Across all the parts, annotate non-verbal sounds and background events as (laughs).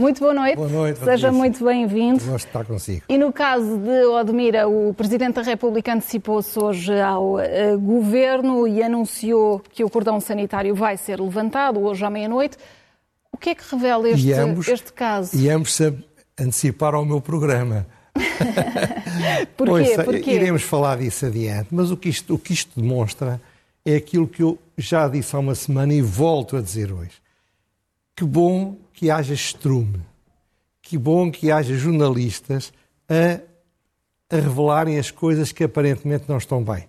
Muito boa noite. Boa noite. Seja Patrícia. muito bem-vindo. Gosto de estar consigo. E no caso de Odmira, o Presidente da República antecipou-se hoje ao uh, Governo e anunciou que o cordão sanitário vai ser levantado hoje à meia-noite. O que é que revela este, ambos, este caso? E ambos se anteciparam ao meu programa. (laughs) (laughs) Porquê? Ouça, Porquê? Iremos falar disso adiante, mas o que, isto, o que isto demonstra é aquilo que eu já disse há uma semana e volto a dizer hoje. Que bom que haja estrume, que bom que haja jornalistas a, a revelarem as coisas que aparentemente não estão bem.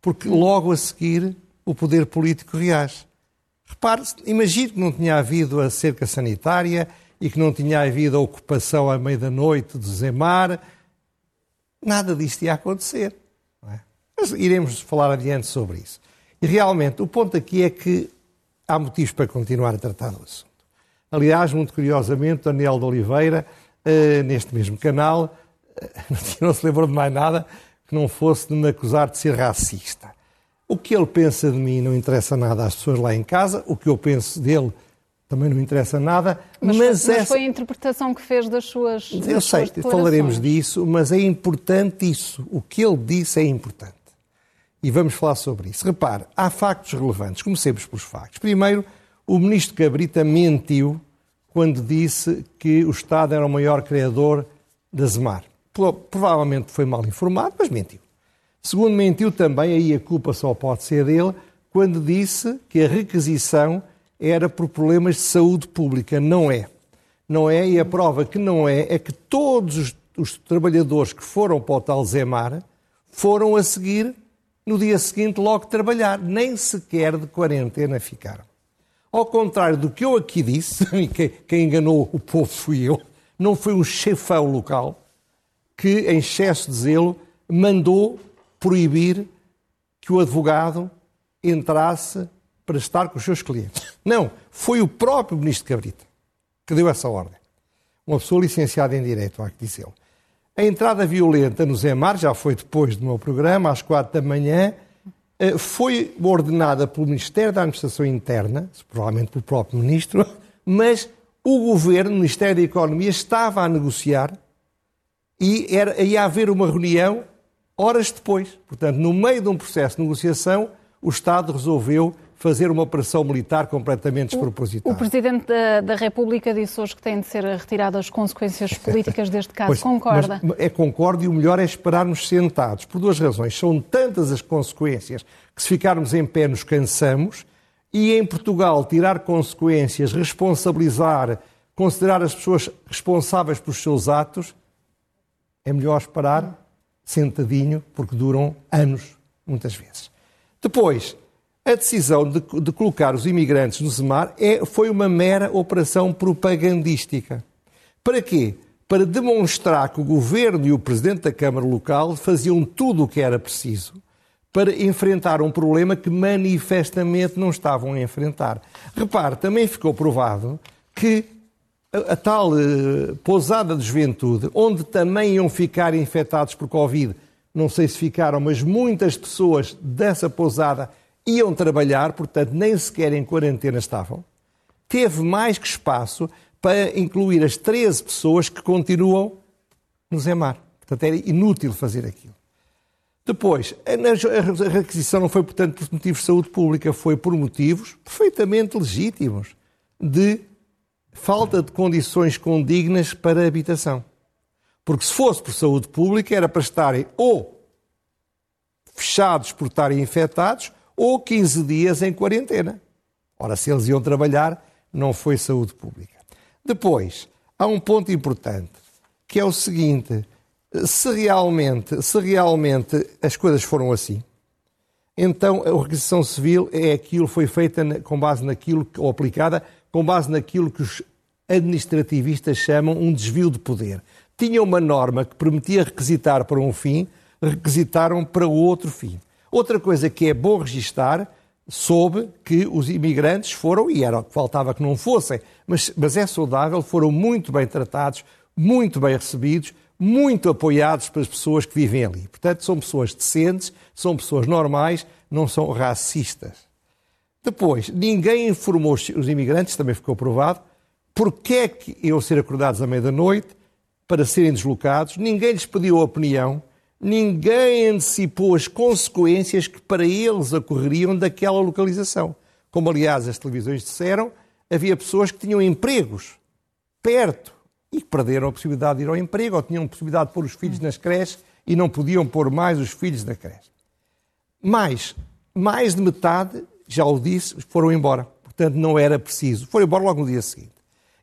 Porque logo a seguir o poder político reage. Repare, imagine que não tinha havido a cerca sanitária e que não tinha havido a ocupação à meia da noite do Zemar, nada disto ia acontecer. É? Mas iremos falar adiante sobre isso. E realmente, o ponto aqui é que há motivos para continuar a tratar do assunto. Aliás, muito curiosamente, Daniel de Oliveira, uh, neste mesmo canal, uh, (laughs) não se lembrou de mais nada que não fosse de me acusar de ser racista. O que ele pensa de mim não interessa nada às pessoas lá em casa, o que eu penso dele também não interessa nada. Mas, mas, foi, mas foi a interpretação que fez das suas. Das eu sei, suas falaremos disso, mas é importante isso. O que ele disse é importante. E vamos falar sobre isso. Repare, há factos relevantes. Comecemos pelos factos. Primeiro, o ministro Cabrita mentiu quando disse que o Estado era o maior criador da Zemar. Provavelmente foi mal informado, mas mentiu. Segundo, mentiu também, aí a culpa só pode ser dele, quando disse que a requisição era por problemas de saúde pública. Não é. Não é, e a prova que não é, é que todos os, os trabalhadores que foram para o tal Zemar foram a seguir, no dia seguinte, logo trabalhar. Nem sequer de quarentena ficaram. Ao contrário do que eu aqui disse, (laughs) e quem, enganou o povo fui eu, não foi um chefão local que, em excesso de zelo, mandou proibir que o advogado entrasse para estar com os seus clientes. Não, foi o próprio ministro Cabrita que deu essa ordem. Uma pessoa licenciada em Direito, há que dizê-lo. A entrada violenta no Zemar, já foi depois do meu programa, às quatro da manhã, foi ordenada pelo Ministério da Administração Interna, provavelmente pelo próprio Ministro, (laughs) mas o Governo, o Ministério da Economia, estava a negociar e era, ia haver uma reunião horas depois. Portanto, no meio de um processo de negociação, o Estado resolveu fazer uma operação militar completamente despropositada. O, o Presidente da, da, República disse hoje que têm de ser retiradas as consequências (laughs) políticas deste caso. Pois, Concorda? É concordo e o melhor é esperarmos sentados, por duas razões. São tantas as consequências que se ficarmos em pé nos cansamos e em Portugal tirar consequências, responsabilizar, considerar as pessoas responsáveis pelos seus atos, é melhor esperar sentadinho, porque duram anos, muitas vezes. Depois, a decisão de, de, colocar os imigrantes no Zemar é, foi uma mera operação propagandística. Para quê? Para demonstrar que o governo e o presidente da Câmara Local faziam tudo o que era preciso para enfrentar um problema que manifestamente não estavam a enfrentar. Repare, também ficou provado que a, a tal uh, pousada de juventude, onde também iam ficar infectados por Covid, não sei se ficaram, mas muitas pessoas dessa pousada iam trabalhar, portanto, nem sequer em quarentena estavam, teve mais que espaço para incluir as 13 pessoas que continuam no Zemar. Portanto, era inútil fazer aquilo. Depois, a requisição não foi, portanto, por motivos de saúde pública, foi por motivos perfeitamente legítimos de falta de condições condignas para habitação. Porque se fosse por saúde pública, era para estarem ou fechados por estarem infectados, ou 15 dias em quarentena. Ora, se eles iam trabalhar, não foi saúde pública. Depois, há um ponto importante, que é o seguinte: se realmente, se realmente as coisas foram assim, então a requisição civil é aquilo foi feita com base naquilo ou aplicada com base naquilo que os administrativistas chamam um desvio de poder. Tinha uma norma que permitia requisitar para um fim, requisitaram para outro fim. Outra coisa que é bom registar, soube que os imigrantes foram, e era o que faltava que não fossem, mas, mas é saudável, foram muito bem tratados, muito bem recebidos, muito apoiados pelas pessoas que vivem ali. Portanto, são pessoas decentes, são pessoas normais, não são racistas. Depois, ninguém informou os imigrantes, também ficou provado, Porquê é que iam ser acordados à meia-da-noite para serem deslocados? Ninguém lhes pediu a opinião, ninguém antecipou as consequências que para eles ocorreriam daquela localização. Como, aliás, as televisões disseram, havia pessoas que tinham empregos perto e que perderam a possibilidade de ir ao emprego ou tinham a possibilidade de pôr os filhos nas creches e não podiam pôr mais os filhos na creche. Mais, mais de metade, já o disse, foram embora. Portanto, não era preciso. Foram embora logo no dia seguinte.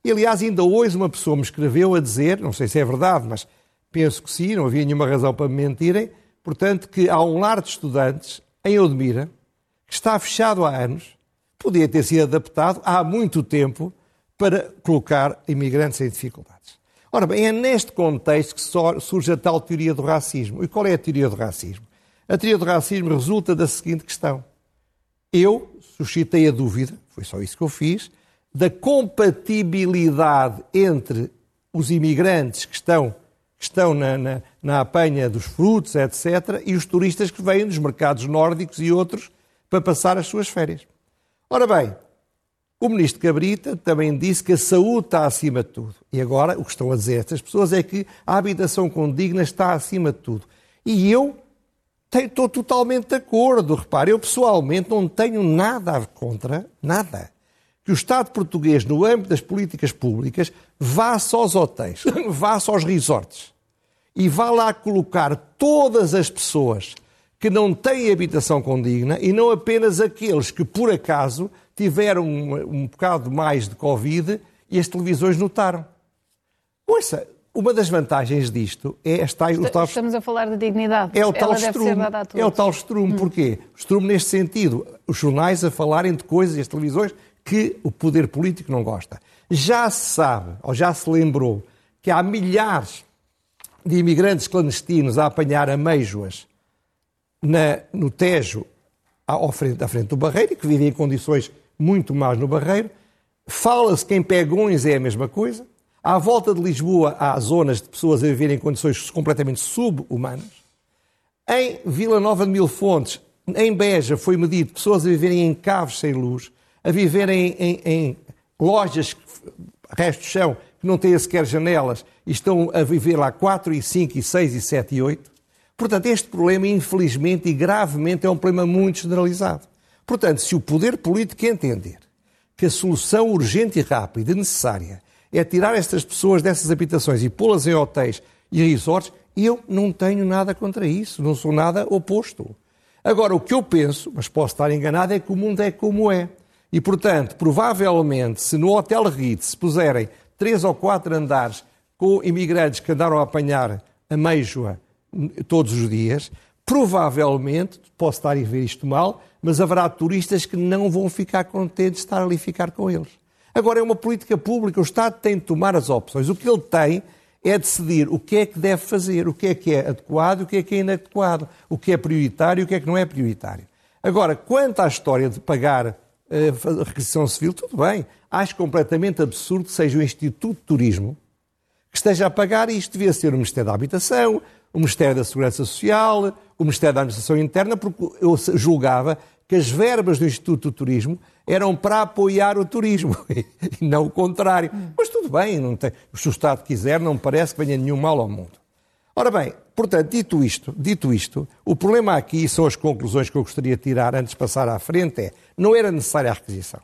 E, aliás, ainda hoje uma pessoa me escreveu a dizer, não sei se é verdade, mas penso que sim, não havia nenhuma razão para me mentirem, portanto, que há um lar de estudantes em Odmira, que está fechado há anos, podia ter sido adaptado há muito tempo para colocar imigrantes em dificuldades. Ora bem, é neste contexto que surge a tal teoria do racismo. E qual é a teoria do racismo? A teoria do racismo resulta da seguinte questão. Eu suscitei a dúvida, foi só isso que eu fiz, da compatibilidade entre os imigrantes que estão, que estão na, na, na apanha dos frutos, etc., e os turistas que vêm dos mercados nórdicos e outros para passar as suas férias. Ora bem, o ministro Cabrita também disse que a saúde está acima de tudo. E agora o que estão a dizer estas pessoas é que a habitação condigna está acima de tudo. E eu estou totalmente de acordo. Repare, eu pessoalmente não tenho nada contra, nada, que o Estado português, no âmbito das políticas públicas, vá só aos hotéis, (laughs) vá só aos resorts e vá lá colocar todas as pessoas que não têm habitação condigna e não apenas aqueles que, por acaso, tiveram um, um bocado mais de Covid e as televisões notaram. Ouça, uma das vantagens disto é tal... Estamos a falar de dignidade. É o tal estrume. É o tal estrume. Hum. Porquê? Estrume neste sentido. Os jornais a falarem de coisas e as televisões que o poder político não gosta. Já se sabe, ou já se lembrou, que há milhares de imigrantes clandestinos a apanhar ameijoas na, no Tejo à frente, à frente do Barreiro e que vivem em condições muito mais no Barreiro. Fala-se que em Pegões é a mesma coisa. À volta de Lisboa há zonas de pessoas a viverem em condições completamente sub-humanas. Em Vila Nova de Mil Fontes, em Beja, foi medido pessoas a viverem em caves sem luz, a viverem em, em lojas, resto de chão, que não têm sequer janelas, e estão a viver lá 4 e 5 e 6 e 7 e 8. Portanto, este problema, infelizmente e gravemente, é um problema muito generalizado. Portanto, se o poder político entender que a solução urgente e rápida e necessária é tirar estas pessoas dessas habitações e pô-las em hotéis e resorts, eu não tenho nada contra isso, não sou nada oposto. Agora, o que eu penso, mas posso estar enganado, é que o mundo é como é. E, portanto, provavelmente, se no Hotel Ritz se puserem três ou quatro andares com imigrantes que andaram a apanhar a meijoa todos os dias, provavelmente, posso estar a ver isto mal, mas haverá turistas que não vão ficar contentes de estar ali ficar com eles. Agora, é uma política pública, o Estado tem de tomar as opções. O que ele tem é decidir o que é que deve fazer, o que é que é adequado, o que é que é inadequado, o que é prioritário e o que é que não é prioritário. Agora, quanto à história de pagar a requisição civil, tudo bem. Acho completamente absurdo que seja o Instituto de Turismo que esteja a pagar isto. Devia ser o Ministério da Habitação, o Ministério da Segurança Social, o Ministério da Administração Interna, porque eu julgava que as verbas do Instituto do Turismo eram para apoiar o turismo (laughs) e não o contrário. Mas tudo bem, não tem, se o Estado quiser, não me parece que venha nenhum mal ao mundo. Ora bem, portanto, dito isto, dito isto, o problema aqui são as conclusões que eu gostaria de tirar antes de passar à frente é, não era necessária a requisição.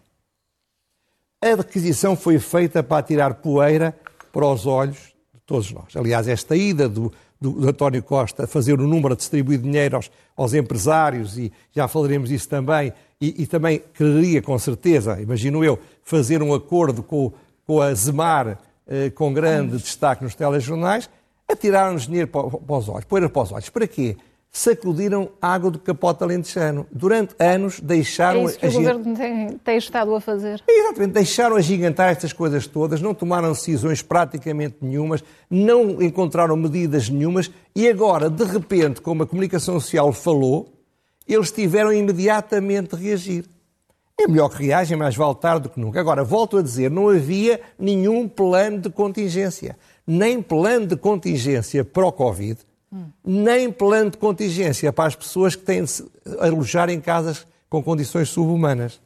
A requisição foi feita para tirar poeira para os olhos de todos nós. Aliás, esta ida do, do, do António Costa fazer o número, de distribuir dinheiro aos, aos empresários, e já falaremos disso também, e, e, também quereria, com certeza, imagino eu, fazer um acordo com, com a Zemar, eh, com grande destaque nos telejornais, atiraram-nos dinheiro para, para os olhos, poeira para os olhos. Para quê? sacudiram a água do capote alentejano. Durante anos deixaram... É isso que o governo tem, tem, estado a fazer. Exatamente, deixaram agigantar estas coisas todas, não tomaram decisões praticamente nenhumas, não encontraram medidas nenhumas e agora, de repente, como a comunicação social falou, eles tiveram imediatamente de reagir. É melhor que reagem, mais vale tarde do que nunca. Agora, volto a dizer, não havia nenhum plano de contingência. Nem plano de contingência para o Covid, nem plano de contingência para as pessoas que têm de alojar em casas com condições subhumanas.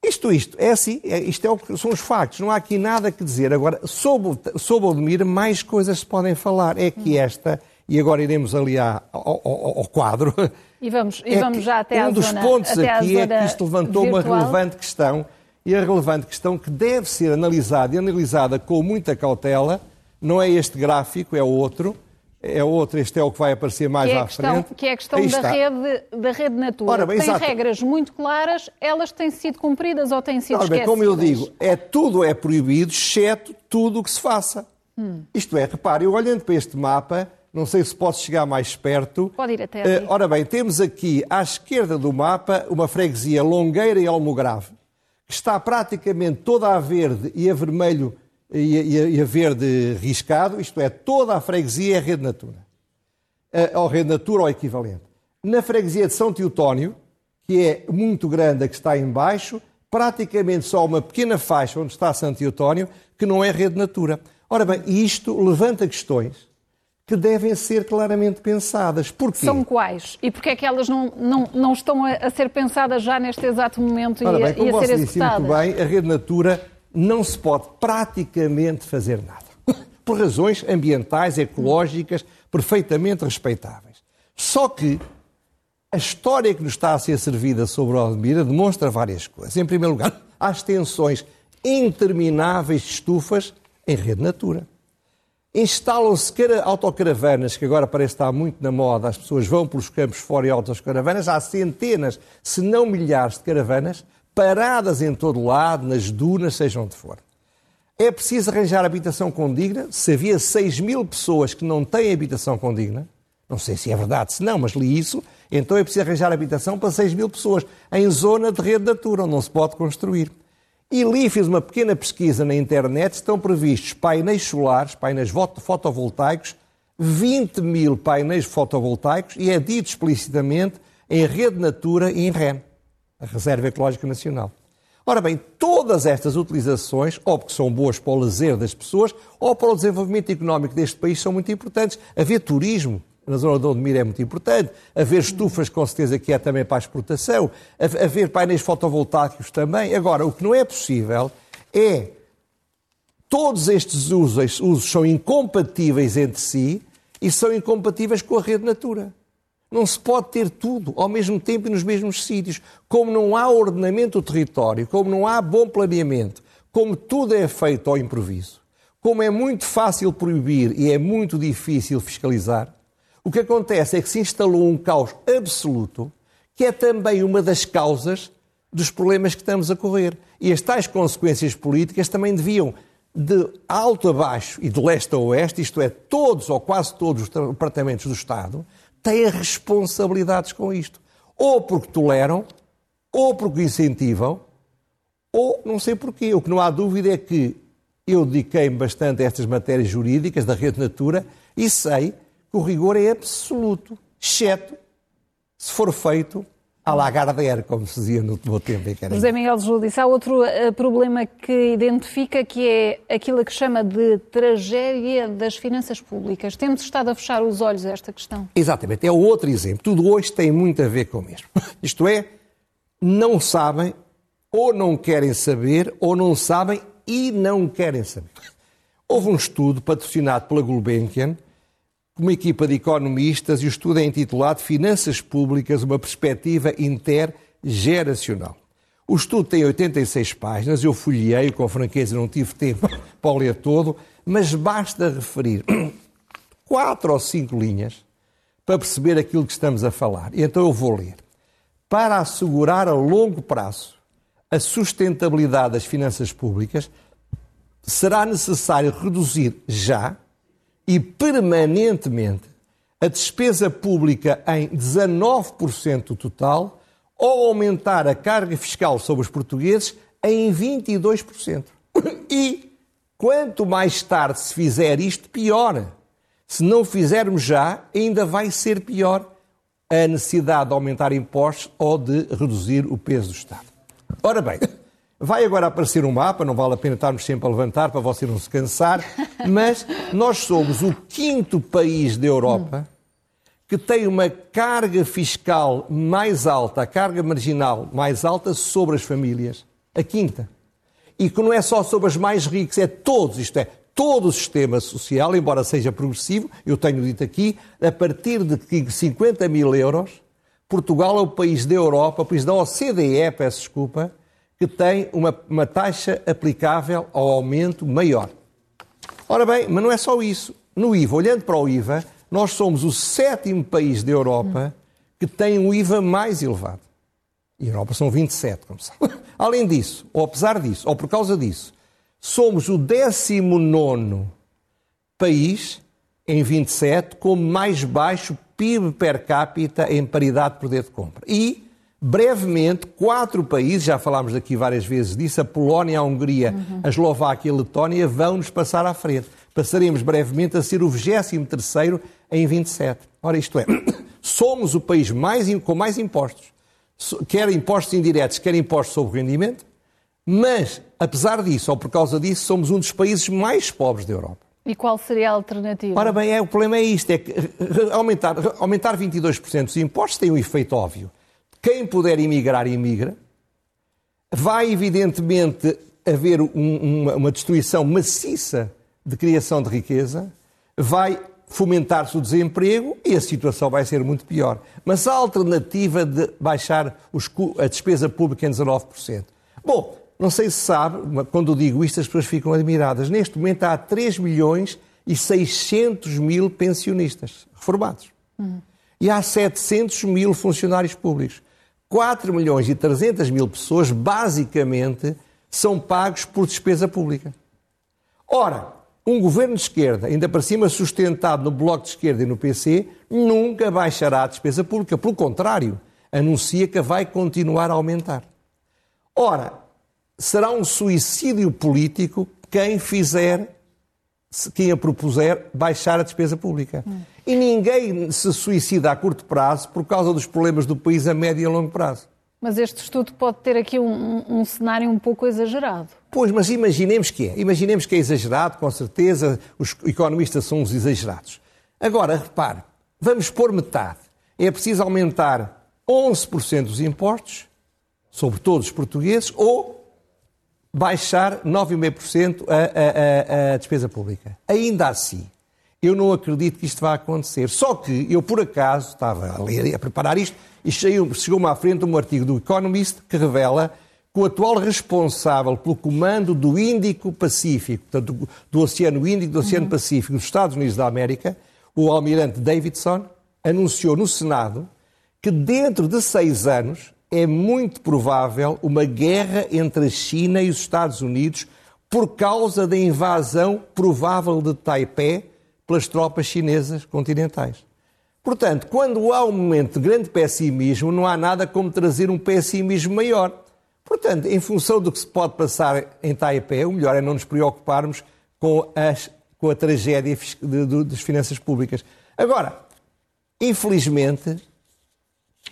Isto, isto, é assim, é, isto é o, são os factos, não há aqui nada que dizer. Agora, sobre, sobre Odmir, mais coisas se podem falar. É que esta, e agora iremos ali ao, ao, ao quadro. E vamos, e é vamos já até um à dos zona, pontos aqui é que isto levantou virtual. uma relevante questão, e a relevante questão que deve ser analisada e analisada com muita cautela, não é este gráfico, é outro, é outro, este é o que vai aparecer mais que é à questão, frente. Que é a questão da rede, da rede Natura. Ora bem, tem exato. regras muito claras, elas têm sido cumpridas ou têm sido Ora bem, esquecidas? como eu digo, é, tudo é proibido, exceto tudo o que se faça. Hum. Isto é, repare, eu olhando para este mapa, não sei se posso chegar mais perto. Pode ir até Eh, ali. ora bem, temos aqui à esquerda do mapa uma freguesia Longueira e Almograve, está praticamente toda a verde e a vermelho e a, e a- verde riscado, isto é, toda a freguesia é rede natura. Eh, Ou rede natura ou equivalente. Na freguesia de São Teotónio, que é muito grande a que está em baixo, praticamente só uma pequena faixa onde está São Teotónio, que não é rede natura. Ora bem, isto levanta questões que devem ser claramente pensadas. Porquê? São quais? E porquê é que elas não, não, não estão a, a ser pensadas já neste exato momento Ora e, bem, a, como e a ser disse muito executadas? bem, a rede natura não se pode praticamente fazer nada. (laughs) Por razões ambientais, ecológicas, perfeitamente respeitáveis. Só que a história que nos está a ser servida sobre o Odmira demonstra várias coisas. Em primeiro lugar, há extensões intermináveis de estufas em rede natura. Instalam-se cara- autocaravanas, que agora parece estar muito na moda, as pessoas vão pelos campos fora em autocaravanas, há centenas, se não milhares de caravanas, paradas em todo lado, nas dunas, seja onde for. É preciso arranjar habitação condigna. Se havia 6 mil pessoas que não têm habitação condigna, não sei se é verdade, se não, mas li isso, então é preciso arranjar habitação para 6 mil pessoas em zona de rede natura, onde não se pode construir. E li, fiz uma pequena pesquisa na internet, estão previstos painéis solares, painéis foto- fotovoltaicos, 20 mil painéis fotovoltaicos e é dito explicitamente em rede natura e em REN, a Reserva Ecológica Nacional. Ora bem, todas estas utilizações, ou porque são boas para o lazer das pessoas, ou para o desenvolvimento económico deste país, são muito importantes. Haver turismo na zona de Odmir é muito importante, haver estufas, com certeza que é também para a exportação, ha- haver painéis fotovoltaicos também. Agora, o que não é possível é todos estes usos, usos são incompatíveis entre si e são incompatíveis com a rede natura. Não se pode ter tudo ao mesmo tempo e nos mesmos sítios. Como não há ordenamento do território, como não há bom planeamento, como tudo é feito ao improviso, como é muito fácil proibir e é muito difícil fiscalizar, o que acontece é que se instalou um caos absoluto, que é também uma das causas dos problemas que estamos a correr. E as tais consequências políticas também deviam, de alto a baixo e de leste a oeste, isto é, todos ou quase todos os departamentos do Estado, têm responsabilidades com isto. Ou porque toleram, ou porque incentivam, ou não sei porquê. O que não há dúvida é que eu dediquei-me bastante a estas matérias jurídicas da Rede Natura e sei que o rigor é absoluto, exceto se for feito à Lagardère, como se dizia no meu tempo. José Miguel Júlio disse, há outro eh, problema que identifica que é aquilo que chama de tragédia das finanças públicas. Temos estado a fechar os olhos a esta questão. Exatamente, é outro exemplo. Tudo hoje tem muito a ver com o mesmo. (laughs) Isto é, não sabem, ou não querem saber, ou não sabem e não querem saber. Houve um estudo patrocinado pela Gulbenkian, uma equipa de economistas, e o estudo é intitulado Finanças Públicas, uma perspectiva intergeracional. O estudo tem 86 páginas, eu folhei com franqueza, não tive tempo (laughs) para o ler todo, mas basta referir (clears throat) quatro ou cinco linhas para perceber aquilo que estamos a falar. Então eu vou ler. Para assegurar a longo prazo a sustentabilidade das finanças públicas, será necessário reduzir já e permanentemente a despesa pública em 19% do total ou aumentar a carga fiscal sobre os portugueses em 22%. (coughs) E quanto mais tarde se fizer isto, pior. Se não fizermos já, ainda vai ser pior a necessidade de aumentar impostos ou de reduzir o peso do Estado. Ora bem, vai agora aparecer um mapa, não vale a pena estarmos sempre a levantar para você não se cansar, (laughs) mas nós somos o quinto país da Europa que tem uma carga fiscal mais alta, a carga marginal mais alta sobre as famílias A quinta. E que não é só sobre as mais ricas, é todos, isto é, todo o sistema social, embora seja progressivo, eu tenho dito aqui, a partir de 50 mil euros, Portugal é o país da Europa, o país da OCDE, peço desculpa, que tem uma, uma taxa aplicável ao aumento maior. Ora bem, mas não é só isso. No IVA, olhando para o IVA, nós somos o sétimo país da Europa que tem um IVA mais elevado. E a Europa são 27, como sabe. (laughs) Além disso, ou apesar disso, ou por causa disso, somos o 19 país em 27 com mais baixo PIB per capita em paridade de poder de compra. E, brevemente, quatro países, já falámos aqui várias vezes disso, a Polónia, a Hungria, uhum. a Eslováquia e a Letónia, vão-nos passar à frente. Passaremos brevemente a ser o 23º em 27. Ora, isto é, (coughs) somos o país mais, com mais impostos, quer impostos indiretos, quer impostos sobre rendimento, mas, apesar disso, ou por causa disso, somos um dos países mais pobres da Europa. E qual seria a alternativa? Ora bem, é, o problema é isto, é que aumentar, aumentar 22% dos impostos tem um efeito óbvio. Quem puder emigrar, imigra. Vai, evidentemente, haver um, uma, uma destruição maciça de criação de riqueza. Vai fomentar-se o desemprego e a situação vai ser muito pior. Mas a alternativa de baixar os, a despesa pública em 19%. Bom, não sei se sabe, quando digo isto as pessoas ficam admiradas. Neste momento há 3 milhões e 600 mil pensionistas reformados. Uhum. E há 700 mil funcionários públicos. 4 milhões e 300 mil pessoas, basicamente, são pagos por despesa pública. Ora, um governo de esquerda, ainda para cima sustentado no Bloco de Esquerda e no PC, nunca baixará a despesa pública. Pelo contrário, anuncia que vai continuar a aumentar. Ora, será um suicídio político quem fizer, quem a propuser, baixar a despesa pública. Hum. E ninguém se suicida a curto prazo por causa dos problemas do país a médio e a longo prazo. Mas este estudo pode ter aqui um, um, cenário um pouco exagerado. Pois, mas imaginemos que é. Imaginemos que é exagerado, com certeza, os economistas são os exagerados. Agora, repare, vamos pôr metade. É preciso aumentar 11% dos impostos sobre todos os portugueses ou baixar 9,5% a, a, a, a despesa pública. Ainda assim, eu não acredito que isto vá acontecer. Só que eu, por acaso, estava a ler, a preparar isto, e chegou-me à frente um artigo do Economist que revela que o atual responsável pelo comando do Índico Pacífico, portanto, do, do Oceano Índico do Oceano uhum. Pacífico dos Estados Unidos da América, o almirante Davidson, anunciou no Senado que dentro de seis anos é muito provável uma guerra entre a China e os Estados Unidos por causa da invasão provável de Taipei pelas tropas chinesas continentais. Portanto, quando há um momento de grande pessimismo, não há nada como trazer um pessimismo maior. Portanto, em função do que se pode passar em Taipei, o melhor é não nos preocuparmos com, as, com a tragédia de, de, das finanças públicas. Agora, infelizmente,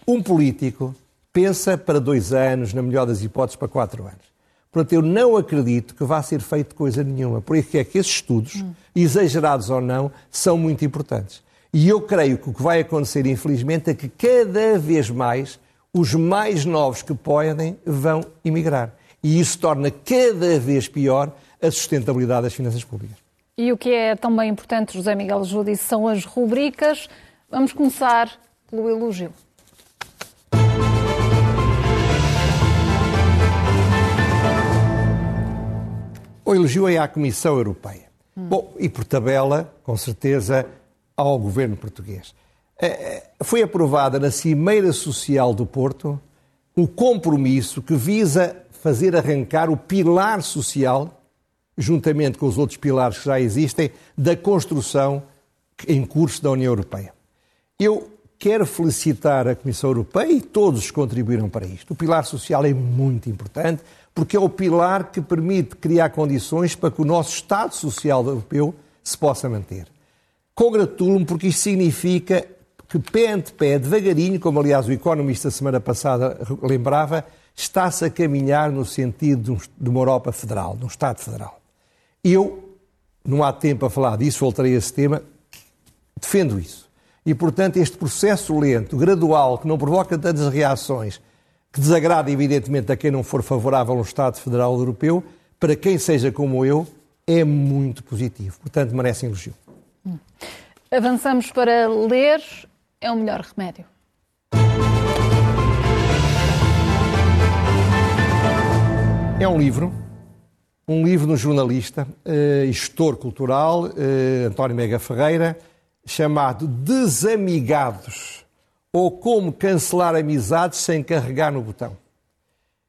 um político pensa para dois anos, na melhor das hipóteses, para quatro anos. Portanto, eu não acredito que vá ser feito coisa nenhuma. Por isso é que esses estudos, exagerados ou não, são muito importantes. E eu creio que o que vai acontecer, infelizmente, é que cada vez mais os mais novos que podem vão emigrar. E isso torna cada vez pior a sustentabilidade das finanças públicas. E o que é também importante, José Miguel Júdice, são as rubricas. Vamos começar pelo elogio. O elogio é à Comissão Europeia. Hum. Bom, e por tabela, com certeza, ao governo português. Eh, eh, foi aprovada na Cimeira Social do Porto um compromisso que visa fazer arrancar o pilar social, juntamente com os outros pilares que já existem, da construção em curso da União Europeia. Eu quero felicitar a Comissão Europeia e todos que contribuíram para isto. O pilar social é muito importante, porque é o pilar que permite criar condições para que o nosso Estado Social Europeu se possa manter. Congratulo-me porque isto significa que pé ante pé, devagarinho, como aliás o economista semana passada lembrava, está-se a caminhar no sentido de uma Europa federal, de um Estado federal. Eu, não há tempo a falar disso, voltarei a esse tema, defendo isso. E, portanto, este processo lento, gradual, que não provoca tantas reações, que desagrada, evidentemente, a quem não for favorável ao Estado Federal Europeu, para quem seja como eu, é muito positivo. Portanto, merece elogio. Avançamos para ler é o melhor remédio. É um livro, um livro do jornalista, uh, gestor cultural, uh, António Mega Ferreira, chamado Desamigados, ou Como Cancelar Amizades Sem Carregar no Botão.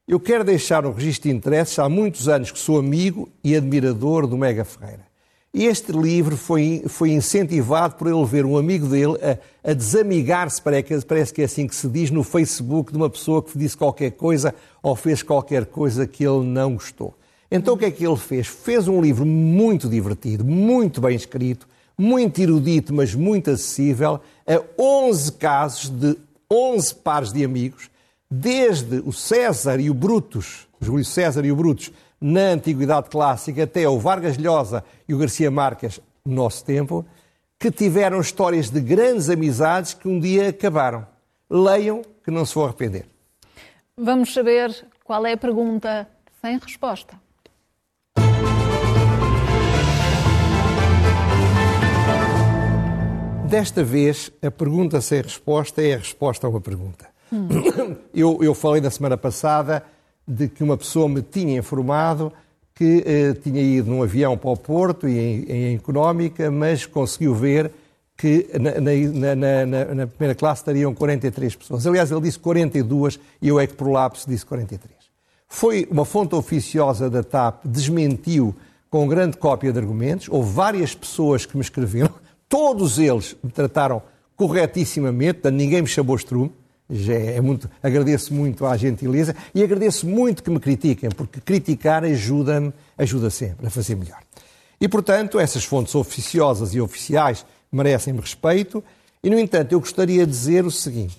Eu quero deixar um registro de interesses. Há muitos anos que sou amigo e admirador do Mega Ferreira. Este livro foi, foi incentivado por ele ver um amigo dele a, a desamigar-se, parece que é assim que se diz, no Facebook de uma pessoa que disse qualquer coisa ou fez qualquer coisa que ele não gostou. Então o que é que ele fez? Fez um livro muito divertido, muito bem escrito, muito erudito, mas muito acessível, a 11 casos de 11 pares de amigos, desde o César e o Brutus, Júlio César e o Brutus, na Antiguidade Clássica, até o Vargas Llosa e o Garcia Marques, no nosso tempo, que tiveram histórias de grandes amizades que um dia acabaram. Leiam, que não se vão arrepender. Vamos saber qual é a pergunta sem resposta. Desta vez, a pergunta sem resposta é a resposta a uma pergunta. Hum. Eu, eu falei na semana passada de que uma pessoa me tinha informado que eh, tinha ido num avião para o Porto e em, em económica, mas conseguiu ver que na, na, na, na, primeira classe estariam 43 pessoas. Aliás, ele disse 42 e eu é que por lapso disse 43. Foi uma fonte oficiosa da TAP, desmentiu com grande cópia de argumentos. Houve várias pessoas que me escreveram, todos eles me trataram corretissimamente, ninguém me chamou estrume. Já é muito, agradeço muito à gentileza e agradeço muito que me critiquem, porque criticar ajuda-me, ajuda sempre a fazer melhor. E, portanto, essas fontes oficiosas e oficiais merecem-me respeito. E, no entanto, eu gostaria de dizer o seguinte: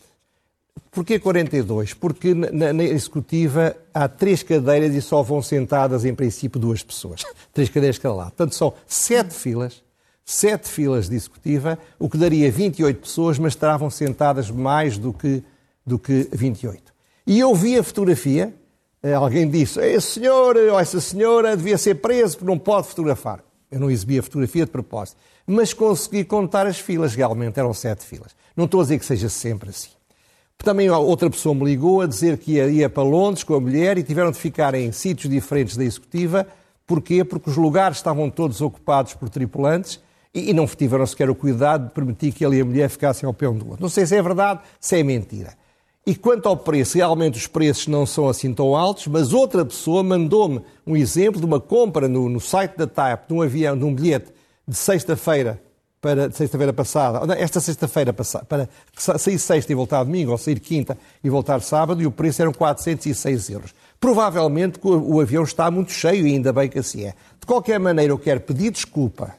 porquê 42? Porque na, na executiva há três cadeiras e só vão sentadas, em princípio, duas pessoas. Três cadeiras cada lado. Portanto, são sete filas sete filas de executiva, o que daria 28 pessoas, mas estavam sentadas mais do que do que 28. E eu vi a fotografia, eh, alguém disse, esse senhor ou essa senhora devia ser preso porque não pode fotografar. Eu não exibi a fotografia de propósito. Mas consegui contar as filas, realmente eram sete filas. Não estou a dizer que seja sempre assim. Também outra pessoa me ligou a dizer que ia, ia para Londres com a mulher e tiveram de ficar em sítios diferentes da executiva. Porquê? Porque os lugares estavam todos ocupados por tripulantes e, não tiveram sequer o cuidado de permitir que ele e a mulher ficassem ao pé um do outro. Não sei se é verdade, se é mentira. E quanto ao preço, realmente os preços não são assim tão altos, mas outra pessoa mandou-me um exemplo de uma compra no, no site da TAP de um avião, de um bilhete de sexta-feira para sexta-feira passada, esta sexta-feira passada, para sair sexta e voltar domingo, ou sair quinta e voltar sábado, e o preço eram 406 euros. Provavelmente o avião está muito cheio e ainda bem que assim é. De qualquer maneira, eu quero pedir desculpa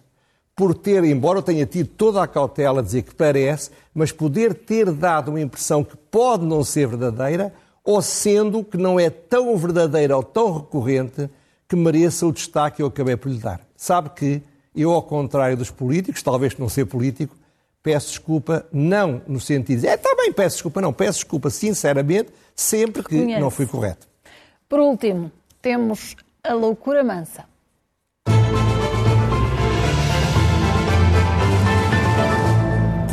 por ter, embora eu tenha tido toda a cautela a dizer que parece, mas poder ter dado uma impressão que pode não ser verdadeira, ou sendo que não é tão verdadeira ou tão recorrente que mereça o destaque que eu acabei por lhe dar. Sabe que eu, ao contrário dos políticos, talvez não ser político, peço desculpa, não no sentido de, é, está bem, peço desculpa, não, peço desculpa sinceramente, sempre que Reconhece. não fui correto. Por último, temos a loucura mansa.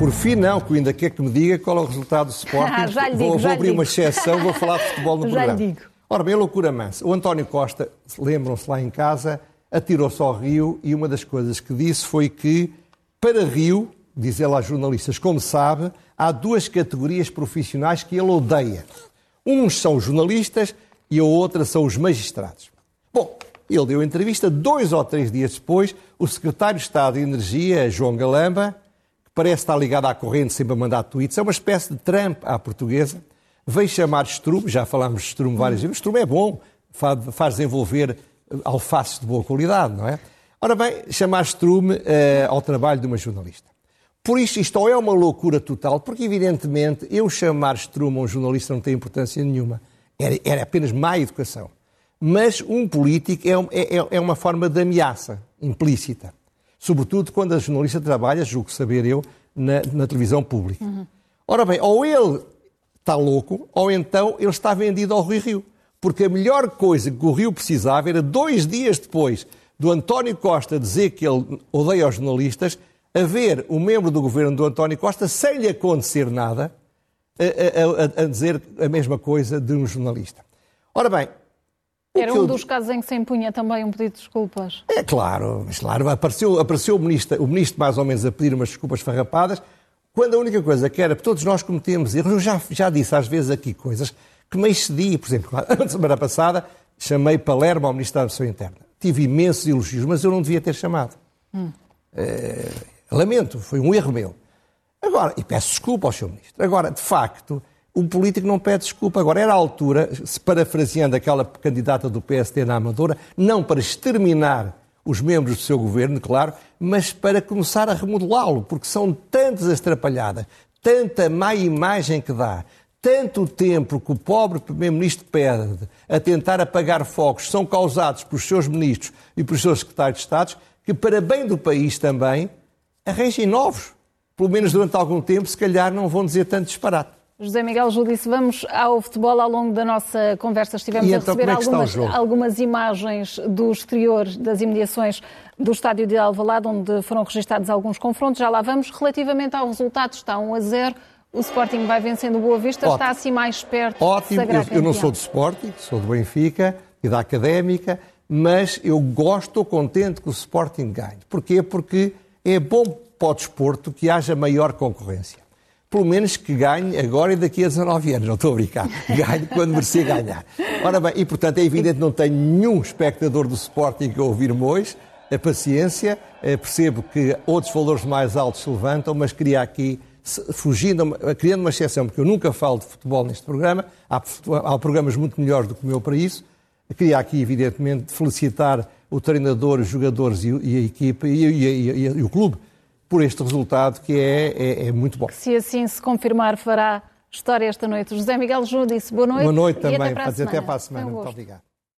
Por fim, não, que ainda quer que me diga qual é o resultado do Sporting. Ah, já lhe digo, vou, já vou abrir digo. uma exceção, vou falar de futebol no (laughs) já programa. Lhe digo. Ora bem, loucura mansa. O António Costa, lembram-se lá em casa, atirou-se ao Rio e uma das coisas que disse foi que, para Rio, diz ele aos jornalistas, como sabe, há duas categorias profissionais que ele odeia. Uns são os jornalistas e a outra são os magistrados. Bom, ele deu entrevista dois ou três dias depois, o secretário de Estado de Energia, João Galamba, parece estar ligado à corrente, sempre a mandar tweets, é uma espécie de Trump à portuguesa, veio chamar Strume, já falámos de Strume várias vezes, Strume é bom, faz desenvolver alfaces de boa qualidade, não é? Ora bem, chamar Strume uh, ao trabalho de uma jornalista. Por isso, isto ou é uma loucura total, porque evidentemente eu chamar Strume a um jornalista não tem importância nenhuma. Era, era apenas má educação. Mas um político é, é, é uma forma de ameaça implícita. Sobretudo quando a jornalista trabalha, julgo saber eu, na, na televisão pública. Uhum. Ora bem, ou ele está louco, ou então ele está vendido ao Rui Rio. Porque a melhor coisa que o Rio precisava era dois dias depois do António Costa dizer que ele odeia os jornalistas, haver um membro do governo do António Costa, sem lhe acontecer nada, a, a, a dizer a mesma coisa de um jornalista. Ora bem, era um dos casos em que se impunha também um pedido de desculpas. É claro, mas claro, apareceu, apareceu o, ministro, o ministro mais ou menos a pedir umas desculpas farrapadas, quando a única coisa que era, todos nós cometemos erros, eu já, já disse às vezes aqui coisas que me excedi, por exemplo, (laughs) na semana passada chamei Palermo ao Ministro da Administração Interna. Tive imensos elogios, mas eu não devia ter chamado. Hum. É, lamento, foi um erro meu. Agora, e peço desculpa ao Sr. Ministro. Agora, de facto, um político não pede desculpa. Agora, era a altura, se parafraseando aquela candidata do PSD na Amadora, não para exterminar os membros do seu governo, claro, mas para começar a remodelá-lo, porque são tantas as atrapalhadas, tanta má imagem que dá, tanto tempo que o pobre Primeiro-Ministro perde a tentar apagar fogos são causados pelos seus ministros e pelos seus secretários de Estado, que, para bem do país também, arranjem novos. Pelo menos durante algum tempo, se calhar não vão dizer tanto disparate. José Miguel Júlio disse, vamos ao futebol ao longo da nossa conversa. Estivemos então, a receber é algumas, algumas, imagens do exterior, das imediações do estádio de Alvalade, onde foram registados alguns confrontos. Já lá vamos. Relativamente ao resultado, está 1 a 0. O Sporting vai vencendo o Boa Vista, Ótimo. está assim mais perto Ótimo. eu, eu não sou do Sporting, sou do Benfica e da Académica, mas eu gosto, estou contente que o Sporting ganhe. Porquê? Porque é bom para o desporto que haja maior concorrência pelo menos que ganhe agora e daqui a 19 anos, não estou a brincar, ganhe quando merecer ganhar. Ora bem, e portanto é evidente que não tenho nenhum espectador do Sporting a ouvir-me hoje, a paciência, eh, percebo que outros valores mais altos se levantam, mas queria aqui, fugindo, criando uma exceção, porque eu nunca falo de futebol neste programa, há, há programas muito melhores do que o meu para isso, queria aqui, evidentemente, felicitar o treinador, os jogadores e, a equipa e, e, e o clube por este resultado que é, é, é muito bom. Se assim se confirmar, fará história esta noite. José Miguel Júdice, boa noite. Boa noite também. Até para, até para a semana. Muito obrigado.